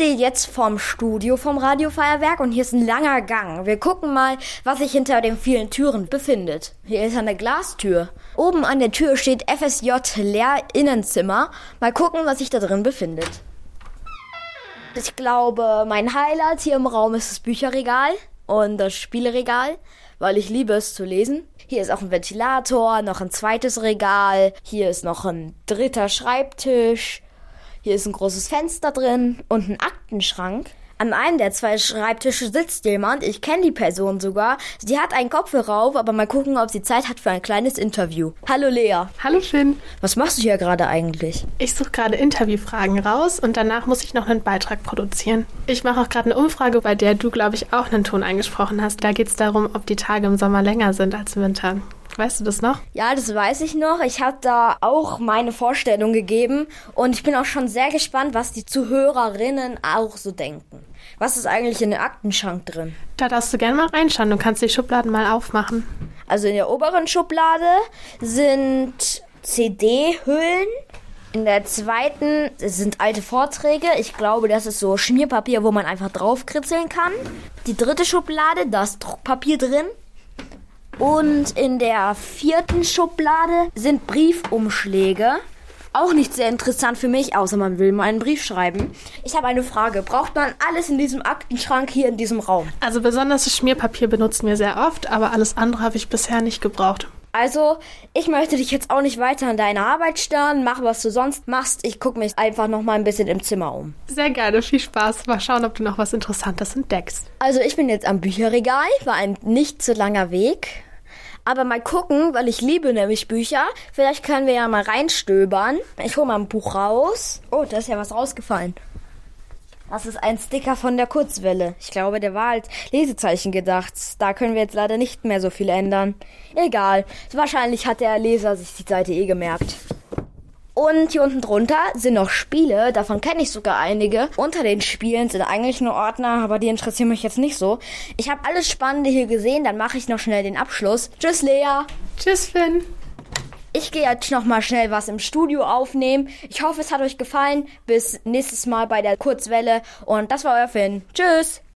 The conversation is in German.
stehe jetzt vorm Studio vom Radiofeuerwerk und hier ist ein langer Gang. Wir gucken mal, was sich hinter den vielen Türen befindet. Hier ist eine Glastür. Oben an der Tür steht FSJ Lehr Innenzimmer. Mal gucken, was sich da drin befindet. Ich glaube, mein Highlight hier im Raum ist das Bücherregal und das Spieleregal, weil ich liebe es zu lesen. Hier ist auch ein Ventilator, noch ein zweites Regal, hier ist noch ein dritter Schreibtisch, hier ist ein großes Fenster drin und ein Aktenschrank. An einem der zwei Schreibtische sitzt jemand, ich kenne die Person sogar. Sie hat einen Kopfhörer auf, aber mal gucken, ob sie Zeit hat für ein kleines Interview. Hallo Lea. Hallo Finn. Was machst du hier gerade eigentlich? Ich suche gerade Interviewfragen raus und danach muss ich noch einen Beitrag produzieren. Ich mache auch gerade eine Umfrage, bei der du, glaube ich, auch einen Ton eingesprochen hast. Da geht es darum, ob die Tage im Sommer länger sind als im Winter. Weißt du das noch? Ja, das weiß ich noch. Ich habe da auch meine Vorstellung gegeben und ich bin auch schon sehr gespannt, was die Zuhörerinnen auch so denken. Was ist eigentlich in der Aktenschrank drin? Da darfst du gerne mal reinschauen. Du kannst die Schubladen mal aufmachen. Also in der oberen Schublade sind CD-Hüllen. In der zweiten sind alte Vorträge. Ich glaube, das ist so Schmierpapier, wo man einfach draufkritzeln kann. Die dritte Schublade, da ist Druckpapier drin. Und in der vierten Schublade sind Briefumschläge. Auch nicht sehr interessant für mich, außer man will mal einen Brief schreiben. Ich habe eine Frage. Braucht man alles in diesem Aktenschrank hier in diesem Raum? Also besonders das Schmierpapier benutzen wir sehr oft, aber alles andere habe ich bisher nicht gebraucht. Also, ich möchte dich jetzt auch nicht weiter an deiner Arbeit stören. Mach, was du sonst machst. Ich gucke mich einfach noch mal ein bisschen im Zimmer um. Sehr gerne, viel Spaß. Mal schauen, ob du noch was Interessantes entdeckst. Also, ich bin jetzt am Bücherregal. War ein nicht zu langer Weg. Aber mal gucken, weil ich liebe nämlich Bücher. Vielleicht können wir ja mal reinstöbern. Ich hole mal ein Buch raus. Oh, da ist ja was rausgefallen. Das ist ein Sticker von der Kurzwelle. Ich glaube, der war als Lesezeichen gedacht. Da können wir jetzt leider nicht mehr so viel ändern. Egal. Wahrscheinlich hat der Leser sich die Seite eh gemerkt. Und hier unten drunter sind noch Spiele, davon kenne ich sogar einige. Unter den Spielen sind eigentlich nur Ordner, aber die interessieren mich jetzt nicht so. Ich habe alles Spannende hier gesehen, dann mache ich noch schnell den Abschluss. Tschüss, Lea. Tschüss, Finn. Ich gehe jetzt noch mal schnell was im Studio aufnehmen. Ich hoffe, es hat euch gefallen. Bis nächstes Mal bei der Kurzwelle. Und das war euer Finn. Tschüss.